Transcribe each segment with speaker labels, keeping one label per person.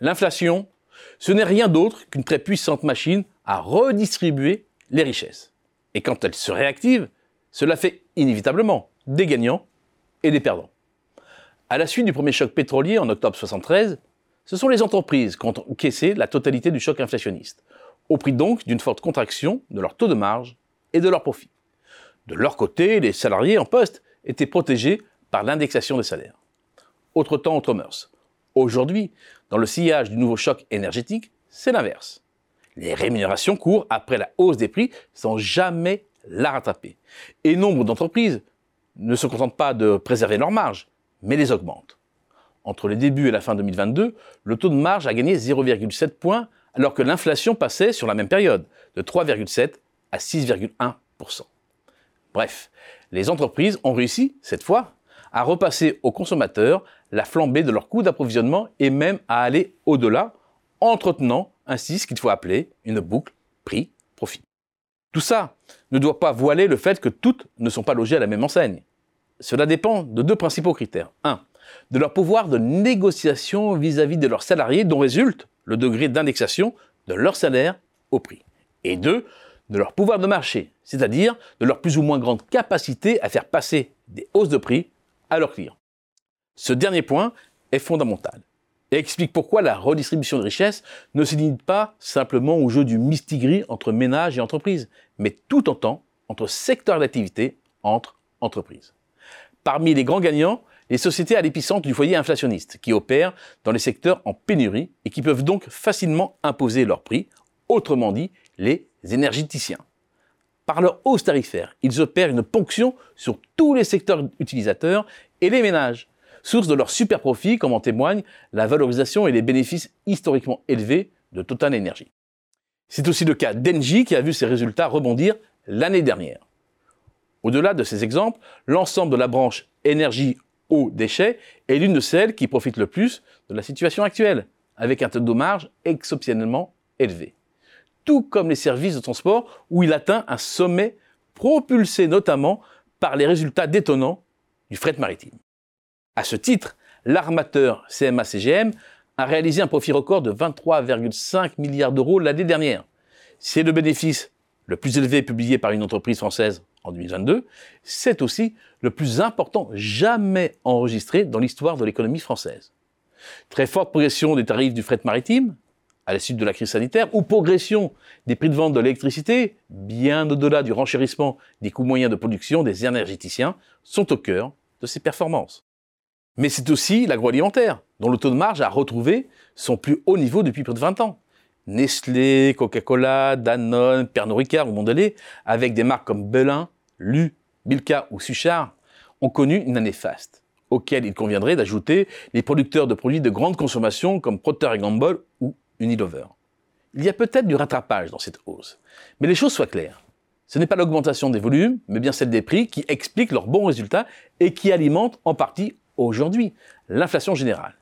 Speaker 1: L'inflation, ce n'est rien d'autre qu'une très puissante machine à redistribuer les richesses. Et quand elle se réactive, cela fait inévitablement des gagnants et des perdants. À la suite du premier choc pétrolier en octobre 73, ce sont les entreprises qui ont encaissé la totalité du choc inflationniste, au prix donc d'une forte contraction de leur taux de marge et de leurs profits. De leur côté, les salariés en poste étaient protégés par l'indexation des salaires. Autre temps, autre mœurs. Aujourd'hui, dans le sillage du nouveau choc énergétique, c'est l'inverse. Les rémunérations courent après la hausse des prix sans jamais la rattraper. Et nombre d'entreprises ne se contentent pas de préserver leurs marges, mais les augmentent. Entre les débuts et la fin 2022, le taux de marge a gagné 0,7 points alors que l'inflation passait sur la même période de 3,7 à 6,1%. Bref, les entreprises ont réussi, cette fois, à repasser aux consommateurs la flambée de leurs coûts d'approvisionnement et même à aller au-delà, entretenant ainsi ce qu'il faut appeler une boucle prix-profit. Tout ça ne doit pas voiler le fait que toutes ne sont pas logées à la même enseigne. Cela dépend de deux principaux critères. Un, de leur pouvoir de négociation vis-à-vis de leurs salariés dont résulte le degré d'indexation de leur salaire au prix. Et deux, de leur pouvoir de marché, c'est-à-dire de leur plus ou moins grande capacité à faire passer des hausses de prix à leurs clients. Ce dernier point est fondamental et explique pourquoi la redistribution de richesses ne se limite pas simplement au jeu du mistigris entre ménages et entreprises, mais tout temps entre secteurs d'activité, entre entreprises. Parmi les grands gagnants, les sociétés à l'épicentre du foyer inflationniste, qui opèrent dans les secteurs en pénurie et qui peuvent donc facilement imposer leurs prix, autrement dit, les énergéticiens. Par leur hausse tarifaire, ils opèrent une ponction sur tous les secteurs utilisateurs et les ménages, source de leur super profit, comme en témoignent la valorisation et les bénéfices historiquement élevés de Total Energy. C'est aussi le cas d'Engie qui a vu ses résultats rebondir l'année dernière. Au-delà de ces exemples, l'ensemble de la branche énergie eau déchets est l'une de celles qui profitent le plus de la situation actuelle, avec un taux de marge exceptionnellement élevé. Tout comme les services de transport où il atteint un sommet propulsé notamment par les résultats détonnants du fret maritime. À ce titre, l'armateur CMA-CGM a réalisé un profit record de 23,5 milliards d'euros l'année dernière. C'est le bénéfice le plus élevé publié par une entreprise française en 2022. C'est aussi le plus important jamais enregistré dans l'histoire de l'économie française. Très forte progression des tarifs du fret maritime à la suite de la crise sanitaire ou progression des prix de vente de l'électricité bien au-delà du renchérissement des coûts moyens de production des énergéticiens sont au cœur de ces performances. Mais c'est aussi l'agroalimentaire, dont le taux de marge a retrouvé son plus haut niveau depuis près de 20 ans. Nestlé, Coca-Cola, Danone, Pernod Ricard ou Mondelez, avec des marques comme Belin, Lu, Milka ou Suchard, ont connu une année faste, auquel il conviendrait d'ajouter les producteurs de produits de grande consommation comme Procter Gamble ou Il y a peut-être du rattrapage dans cette hausse, mais les choses soient claires. Ce n'est pas l'augmentation des volumes, mais bien celle des prix qui explique leurs bons résultats et qui alimente en partie aujourd'hui l'inflation générale.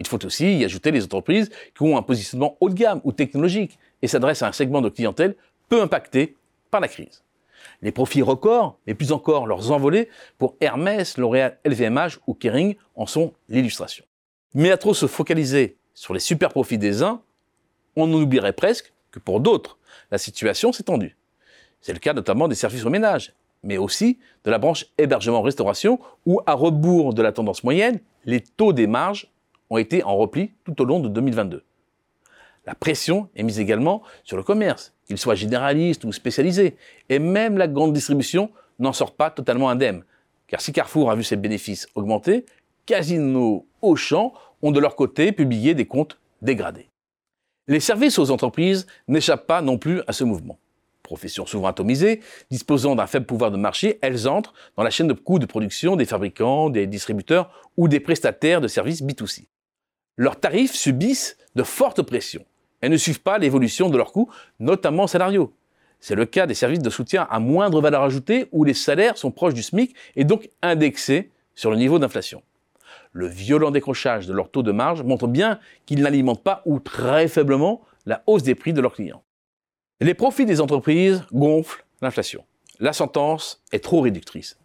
Speaker 1: Il faut aussi y ajouter les entreprises qui ont un positionnement haut de gamme ou technologique et s'adressent à un segment de clientèle peu impacté par la crise. Les profits records, mais plus encore leurs envolées, pour Hermès, L'Oréal, LVMH ou Kering en sont l'illustration. Mais à trop se focaliser sur les super profits des uns, on oublierait presque que pour d'autres, la situation s'est tendue. C'est le cas notamment des services au ménage, mais aussi de la branche hébergement-restauration, où, à rebours de la tendance moyenne, les taux des marges ont été en repli tout au long de 2022. La pression est mise également sur le commerce, qu'il soit généraliste ou spécialisé, et même la grande distribution n'en sort pas totalement indemne. Car si Carrefour a vu ses bénéfices augmenter, Casino, Auchan ont de leur côté publié des comptes dégradés. Les services aux entreprises n'échappent pas non plus à ce mouvement. Professions souvent atomisées, disposant d'un faible pouvoir de marché, elles entrent dans la chaîne de coûts de production des fabricants, des distributeurs ou des prestataires de services B2C leurs tarifs subissent de fortes pressions et ne suivent pas l'évolution de leurs coûts, notamment salariaux. C'est le cas des services de soutien à moindre valeur ajoutée où les salaires sont proches du SMIC et donc indexés sur le niveau d'inflation. Le violent décrochage de leur taux de marge montre bien qu'ils n'alimentent pas ou très faiblement la hausse des prix de leurs clients. Les profits des entreprises gonflent l'inflation. La sentence est trop réductrice.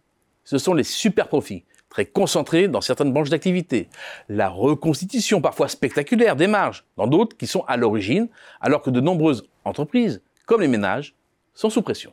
Speaker 1: Ce sont les super profits très concentrée dans certaines branches d'activité, la reconstitution parfois spectaculaire des marges dans d'autres qui sont à l'origine, alors que de nombreuses entreprises, comme les ménages, sont sous pression.